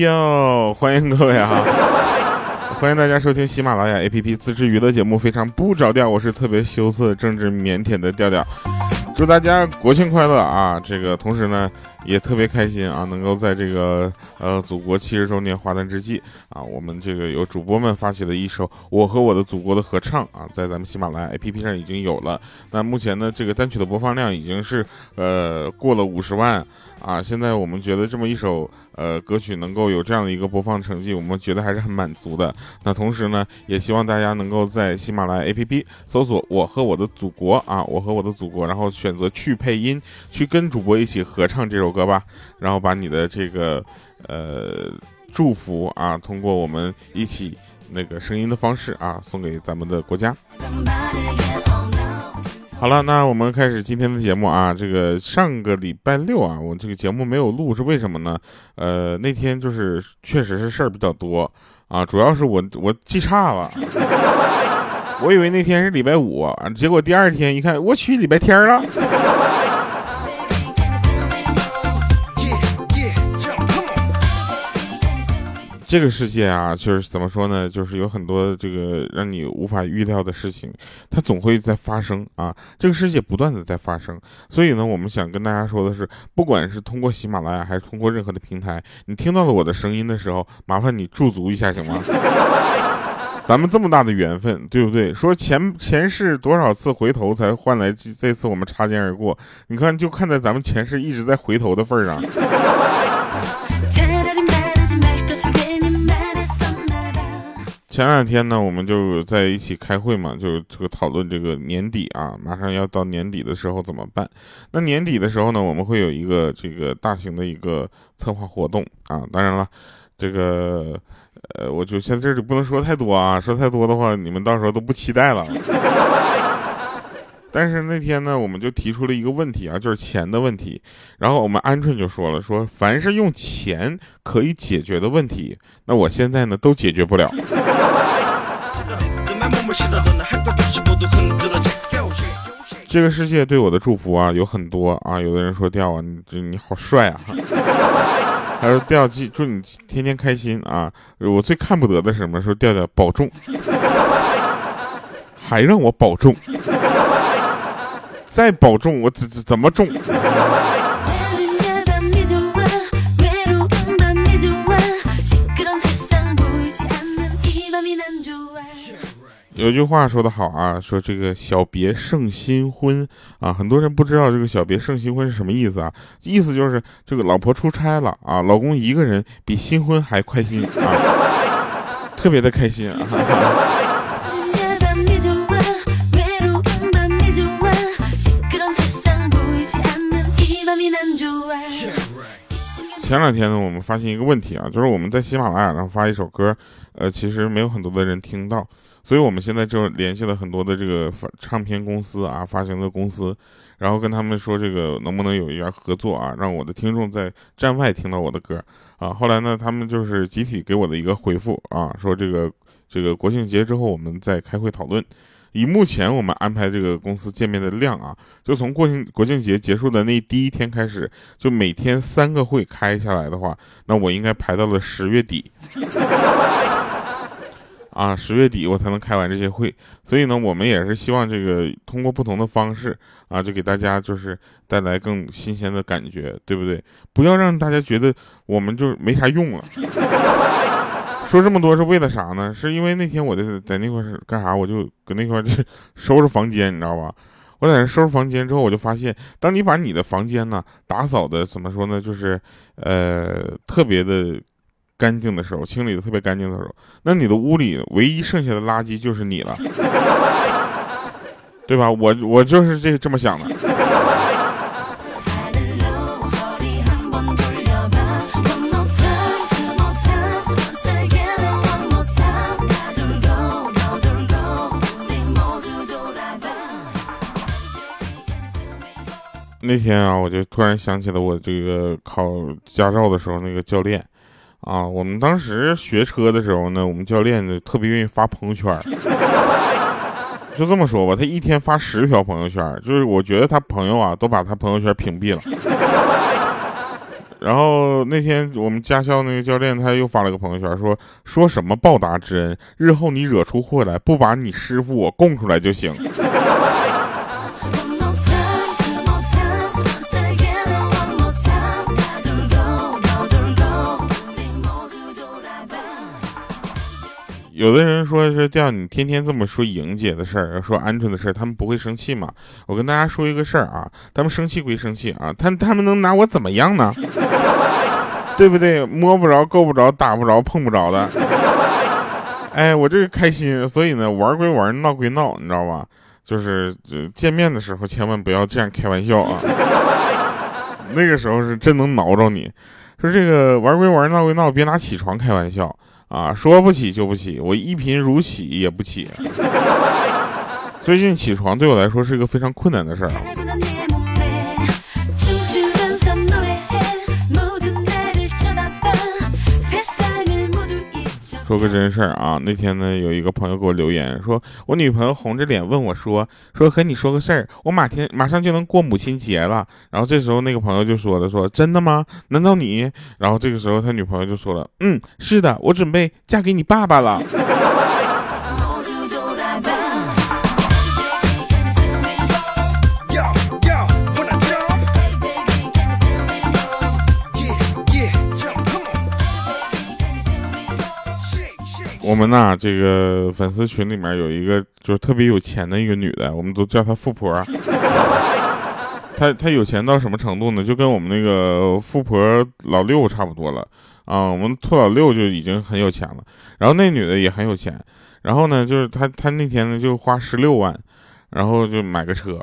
哟，欢迎各位啊！欢迎大家收听喜马拉雅 APP 自制娱乐节目，非常不着调，我是特别羞涩、政治、腼腆的调调。祝大家国庆快乐啊！这个同时呢，也特别开心啊，能够在这个呃祖国七十周年华诞之际啊，我们这个有主播们发起的一首《我和我的祖国》的合唱啊，在咱们喜马拉雅 APP 上已经有了。那目前呢，这个单曲的播放量已经是呃过了五十万啊。现在我们觉得这么一首。呃，歌曲能够有这样的一个播放成绩，我们觉得还是很满足的。那同时呢，也希望大家能够在喜马拉雅 APP 搜索“我和我的祖国”啊，我和我的祖国，然后选择去配音，去跟主播一起合唱这首歌吧。然后把你的这个呃祝福啊，通过我们一起那个声音的方式啊，送给咱们的国家。好了，那我们开始今天的节目啊。这个上个礼拜六啊，我这个节目没有录是为什么呢？呃，那天就是确实是事儿比较多啊，主要是我我记差了，我以为那天是礼拜五，结果第二天一看，我去礼拜天了。这个世界啊，就是怎么说呢？就是有很多这个让你无法预料的事情，它总会在发生啊。这个世界不断的在发生，所以呢，我们想跟大家说的是，不管是通过喜马拉雅，还是通过任何的平台，你听到了我的声音的时候，麻烦你驻足一下行吗？咱们这么大的缘分，对不对？说前前世多少次回头才换来这次我们擦肩而过？你看，就看在咱们前世一直在回头的份儿上。前两天呢，我们就在一起开会嘛，就是这个讨论这个年底啊，马上要到年底的时候怎么办？那年底的时候呢，我们会有一个这个大型的一个策划活动啊。当然了，这个呃，我就现在这里不能说太多啊，说太多的话，你们到时候都不期待了。但是那天呢，我们就提出了一个问题啊，就是钱的问题。然后我们鹌鹑就说了，说凡是用钱可以解决的问题，那我现在呢都解决不了。这个世界对我的祝福啊有很多啊，有的人说调啊，你你好帅啊，还说调记祝你天天开心啊。我最看不得的是什么？说调调保重，还让我保重。再保重，我怎怎怎么重？有句话说得好啊，说这个小别胜新婚啊，很多人不知道这个小别胜新婚是什么意思啊？意思就是这个老婆出差了啊，老公一个人比新婚还开心啊，特别的开心啊。前两天呢，我们发现一个问题啊，就是我们在喜马拉雅上发一首歌，呃，其实没有很多的人听到，所以我们现在就联系了很多的这个发唱片公司啊，发行的公司，然后跟他们说这个能不能有一点合作啊，让我的听众在站外听到我的歌啊。后来呢，他们就是集体给我的一个回复啊，说这个这个国庆节之后我们再开会讨论。以目前我们安排这个公司见面的量啊，就从国庆国庆节结束的那第一天开始，就每天三个会开下来的话，那我应该排到了十月底。啊，十月底我才能开完这些会，所以呢，我们也是希望这个通过不同的方式啊，就给大家就是带来更新鲜的感觉，对不对？不要让大家觉得我们就没啥用了。说这么多是为了啥呢？是因为那天我在在那块是干啥？我就搁那块就 收拾房间，你知道吧？我在那收拾房间之后，我就发现，当你把你的房间呢打扫的怎么说呢？就是呃特别的干净的时候，清理的特别干净的时候，那你的屋里唯一剩下的垃圾就是你了，对吧？我我就是这这么想的。那天啊，我就突然想起了我这个考驾照的时候那个教练，啊，我们当时学车的时候呢，我们教练呢特别愿意发朋友圈，就这么说吧，他一天发十条朋友圈，就是我觉得他朋友啊都把他朋友圈屏蔽了，然后那天我们驾校那个教练他又发了个朋友圈，说说什么报答之恩，日后你惹出祸来，不把你师傅我供出来就行。有的人说是叫你天天这么说莹姐的事儿，说鹌鹑的事儿，他们不会生气吗？我跟大家说一个事儿啊，他们生气归生气啊，他他们能拿我怎么样呢？对不对？摸不着、够不着、打不着、碰不着的。哎，我这个开心，所以呢，玩归玩，闹归闹，你知道吧？就是见面的时候千万不要这样开玩笑啊，那个时候是真能挠着你。说这个玩归玩，闹归闹，别拿起床开玩笑。啊，说不起就不起，我一贫如洗也不起。最近起床对我来说是一个非常困难的事儿说个真事儿啊，那天呢，有一个朋友给我留言，说我女朋友红着脸问我说，说和你说个事儿，我马天马上就能过母亲节了。然后这时候那个朋友就说了，说真的吗？难道你？然后这个时候他女朋友就说了，嗯，是的，我准备嫁给你爸爸了。我们呐，这个粉丝群里面有一个就是特别有钱的一个女的，我们都叫她富婆。她她有钱到什么程度呢？就跟我们那个富婆老六差不多了啊。我们兔老六就已经很有钱了，然后那女的也很有钱。然后呢，就是她她那天呢就花十六万，然后就买个车。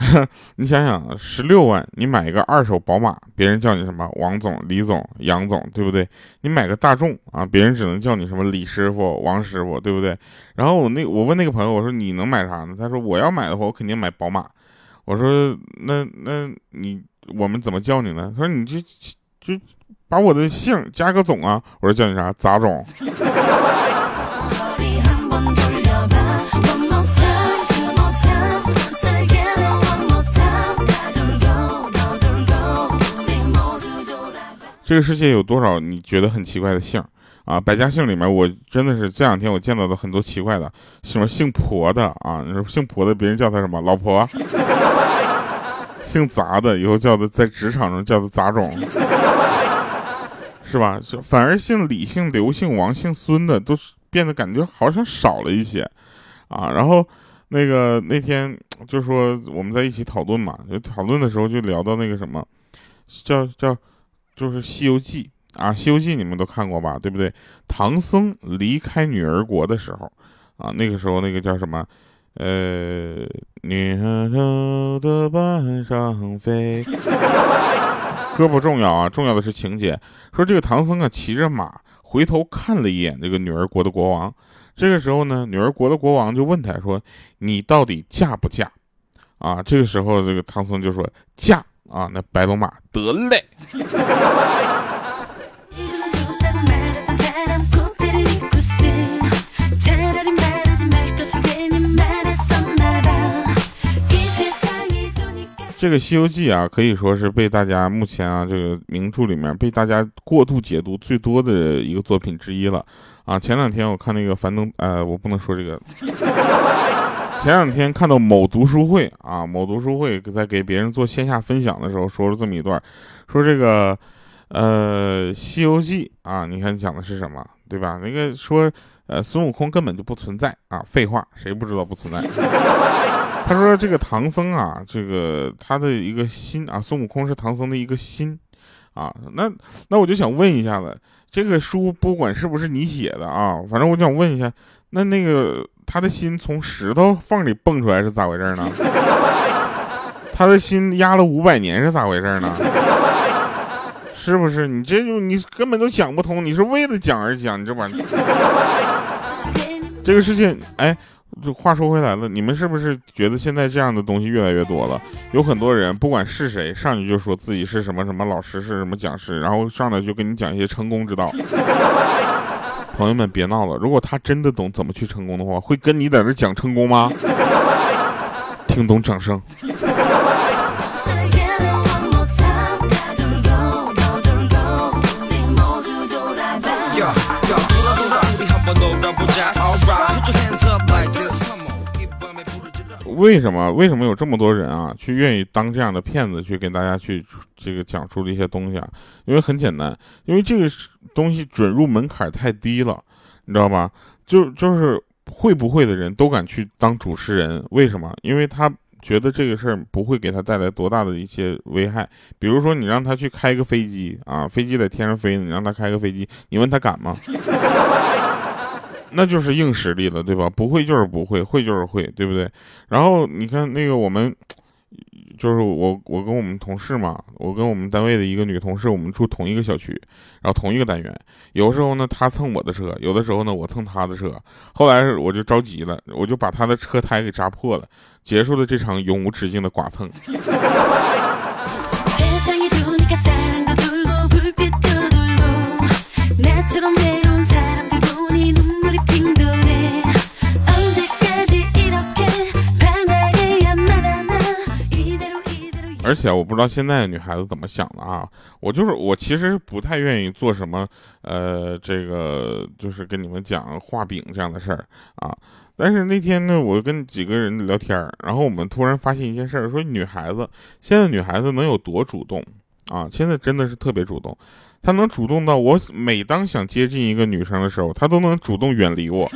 你想想，十六万，你买一个二手宝马，别人叫你什么王总、李总、杨总，对不对？你买个大众啊，别人只能叫你什么李师傅、王师傅，对不对？然后我那我问那个朋友，我说你能买啥呢？他说我要买的话，我肯定买宝马。我说那那你我们怎么叫你呢？他说你就就把我的姓加个总啊。我说叫你啥？杂总。这个世界有多少你觉得很奇怪的姓啊？百家姓里面，我真的是这两天我见到的很多奇怪的，什么姓婆的啊？你说姓婆的，别人叫他什么老婆？姓杂的，以后叫的在职场上叫的杂种，是吧？反而姓李、姓刘、姓王、姓孙的，都是变得感觉好像少了一些啊。然后那个那天就说我们在一起讨论嘛，就讨论的时候就聊到那个什么，叫叫。就是《西游记》啊，《西游记》你们都看过吧？对不对？唐僧离开女儿国的时候，啊，那个时候那个叫什么？呃，女儿的半上飞。歌不重要啊，重要的是情节。说这个唐僧啊，骑着马回头看了一眼这个女儿国的国王。这个时候呢，女儿国的国王就问他说：“你到底嫁不嫁？”啊，这个时候这个唐僧就说：“嫁。”啊，那白龙马得嘞。这个《西游记》啊，可以说是被大家目前啊这个名著里面被大家过度解读最多的一个作品之一了。啊，前两天我看那个樊登，呃，我不能说这个。前两天看到某读书会啊，某读书会在给别人做线下分享的时候说了这么一段，说这个，呃，《西游记》啊，你看讲的是什么，对吧？那个说，呃，孙悟空根本就不存在啊，废话，谁不知道不存在？他说这个唐僧啊，这个他的一个心啊，孙悟空是唐僧的一个心啊，那那我就想问一下子，这个书不管是不是你写的啊，反正我想问一下，那那个。他的心从石头缝里蹦出来是咋回事呢？他的心压了五百年是咋回事呢？是不是？你这就你根本都讲不通，你是为了讲而讲，你这玩意儿。这个世界，哎，这话说回来了，你们是不是觉得现在这样的东西越来越多了？有很多人不管是谁，上去就说自己是什么什么老师，是什么讲师，然后上来就跟你讲一些成功之道。朋友们别闹了。如果他真的懂怎么去成功的话会跟你在这讲成功吗？听懂掌声。为什么为什么有这么多人啊去愿意当这样的骗子去跟大家去这个讲述这些东西啊？因为很简单，因为这个东西准入门槛太低了，你知道吧？就就是会不会的人都敢去当主持人，为什么？因为他觉得这个事儿不会给他带来多大的一些危害。比如说，你让他去开个飞机啊，飞机在天上飞，你让他开个飞机，你问他敢吗？那就是硬实力了，对吧？不会就是不会，会就是会，对不对？然后你看那个我们，就是我我跟我们同事嘛，我跟我们单位的一个女同事，我们住同一个小区，然后同一个单元。有时候呢，她蹭我的车，有的时候呢，我蹭她的车。后来我就着急了，我就把她的车胎给扎破了，结束了这场永无止境的剐蹭。而且我不知道现在的女孩子怎么想的啊！我就是我，其实不太愿意做什么，呃，这个就是跟你们讲画饼这样的事儿啊。但是那天呢，我跟几个人聊天然后我们突然发现一件事儿，说女孩子现在女孩子能有多主动啊？现在真的是特别主动，她能主动到我每当想接近一个女生的时候，她都能主动远离我。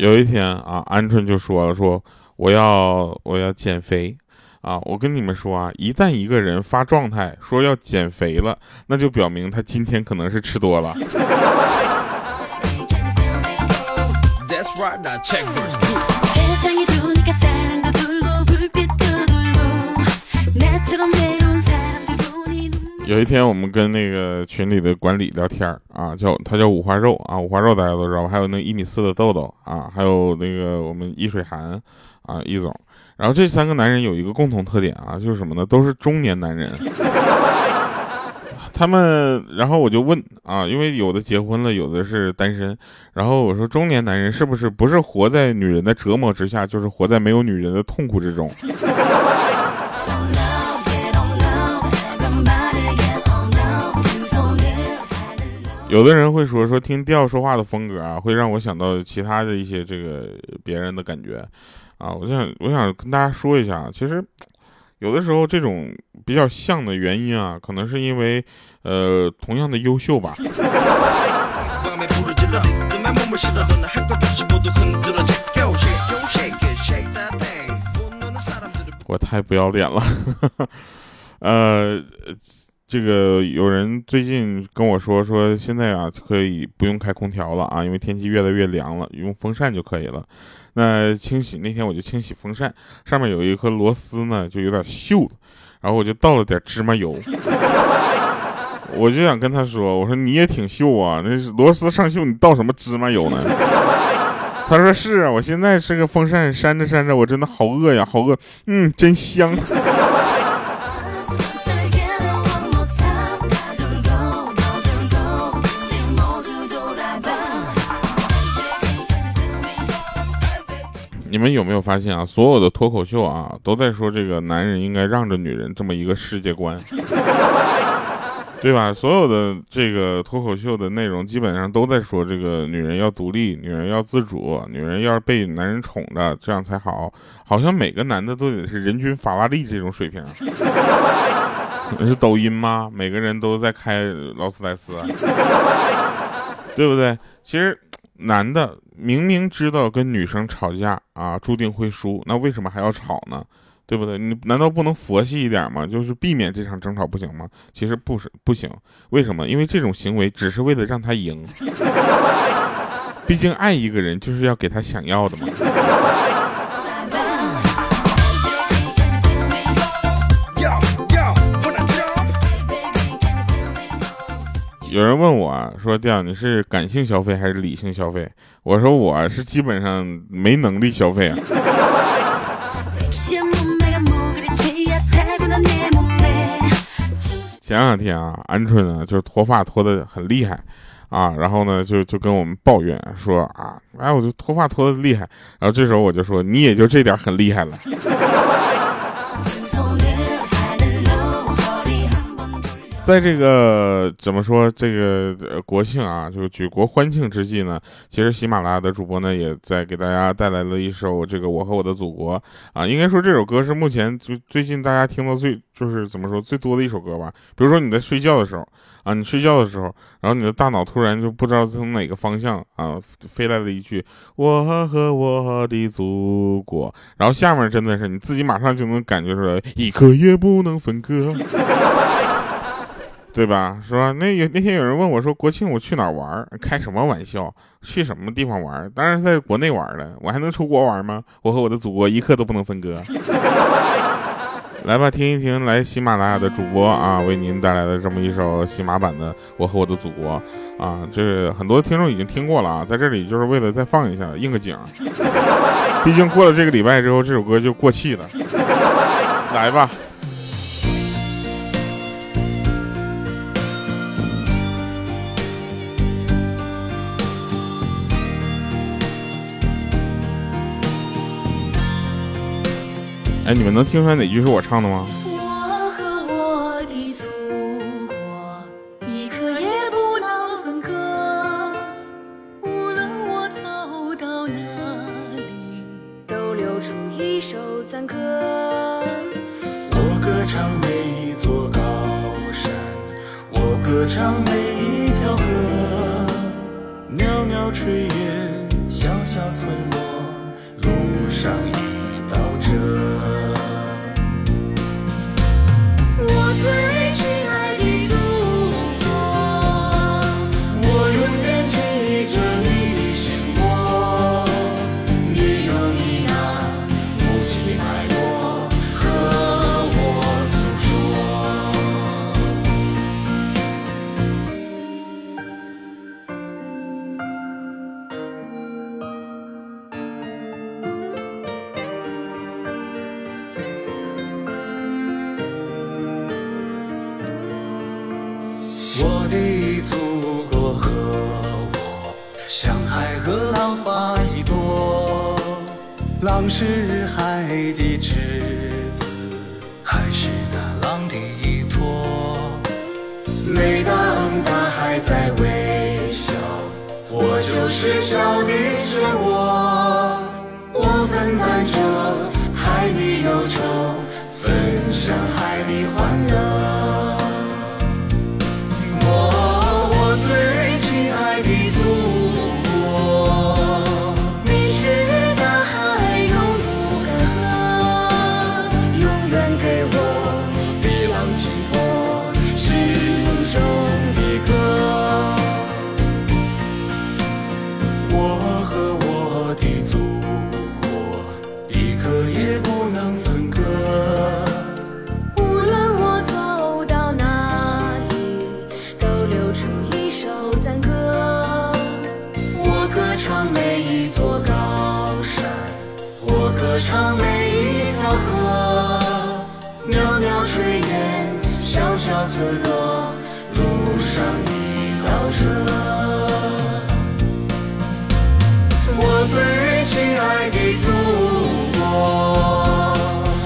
有一天啊，鹌鹑就说了：“说我要我要减肥啊！我跟你们说啊，一旦一个人发状态说要减肥了，那就表明他今天可能是吃多了。”有一天，我们跟那个群里的管理聊天啊，叫他叫五花肉啊，五花肉大家都知道，还有那一米四的豆豆啊，还有那个我们易水寒啊，易总。然后这三个男人有一个共同特点啊，就是什么呢？都是中年男人。他们，然后我就问啊，因为有的结婚了，有的是单身。然后我说，中年男人是不是不是活在女人的折磨之下，就是活在没有女人的痛苦之中？有的人会说说听调说话的风格啊，会让我想到其他的一些这个别人的感觉，啊，我想我想跟大家说一下，其实有的时候这种比较像的原因啊，可能是因为呃同样的优秀吧。我太不要脸了，呃。这个有人最近跟我说说，现在啊可以不用开空调了啊，因为天气越来越凉了，用风扇就可以了。那清洗那天我就清洗风扇，上面有一颗螺丝呢，就有点锈了，然后我就倒了点芝麻油，我就想跟他说，我说你也挺锈啊，那螺丝上锈，你倒什么芝麻油呢？他说是啊，我现在这个风扇扇着扇着，我真的好饿呀，好饿，嗯，真香。你们有没有发现啊？所有的脱口秀啊，都在说这个男人应该让着女人这么一个世界观，对吧？所有的这个脱口秀的内容基本上都在说这个女人要独立，女人要自主，女人要被男人宠着，这样才好。好像每个男的都得是人均法拉利这种水平。是抖音吗？每个人都在开劳斯莱斯，对不对？其实。男的明明知道跟女生吵架啊，注定会输，那为什么还要吵呢？对不对？你难道不能佛系一点吗？就是避免这场争吵不行吗？其实不是不行，为什么？因为这种行为只是为了让他赢。毕竟爱一个人就是要给他想要的嘛。有人问我说：“调你是感性消费还是理性消费？”我说：“我是基本上没能力消费啊。”前两天啊，鹌鹑呢就是脱发脱的很厉害啊，然后呢就就跟我们抱怨说啊，哎，我就脱发脱的厉害。然后这时候我就说：“你也就这点很厉害了。”在这个怎么说这个国庆啊，就是举国欢庆之际呢，其实喜马拉雅的主播呢也在给大家带来了一首这个《我和我的祖国》啊，应该说这首歌是目前最最近大家听到最就是怎么说最多的一首歌吧。比如说你在睡觉的时候啊，你睡觉的时候，然后你的大脑突然就不知道从哪个方向啊飞来了一句“我和我的祖国”，然后下面真的是你自己马上就能感觉出来，一刻也不能分割。对吧？是吧？那有那天有人问我说：“国庆我去哪玩？开什么玩笑？去什么地方玩？当然是在国内玩了。我还能出国玩吗？我和我的祖国一刻都不能分割。来吧，听一听来喜马拉雅的主播啊，为您带来的这么一首喜马版的《我和我的祖国》啊，这很多听众已经听过了啊，在这里就是为了再放一下应个景。毕竟过了这个礼拜之后，这首歌就过气了。来吧。哎，你们能听出来哪句是我唱的吗？我和我的祖国，一刻也不能分割。无论我走到哪里，都留出一首赞歌。我歌唱每一座高山，我歌唱每一条河，袅袅炊烟，小小村落，路上的祖国和我，像海和浪花一朵。浪是海的稚子，海是那浪的依托。每当大海在微笑，我就是笑的漩涡。小村落，路上一道辙。我最亲爱的祖国，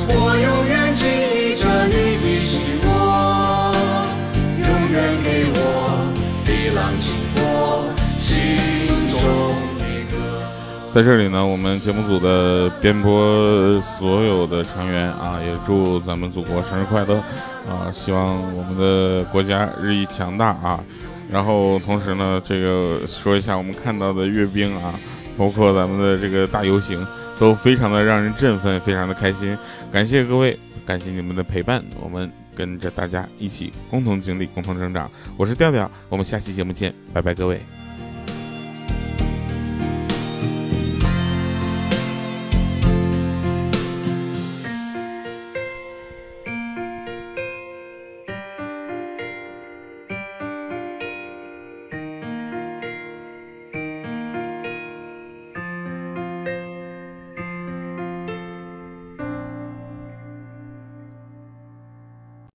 我永远记忆着你的心窝，永远给我一浪清波，心中的歌。在这里呢，我们节目组的编播所有的成员啊，也祝咱们祖国生日快乐啊！希望我们的国家日益强大啊！然后同时呢，这个说一下我们看到的阅兵啊，包括咱们的这个大游行，都非常的让人振奋，非常的开心。感谢各位，感谢你们的陪伴，我们跟着大家一起共同经历，共同成长。我是调调，我们下期节目见，拜拜，各位。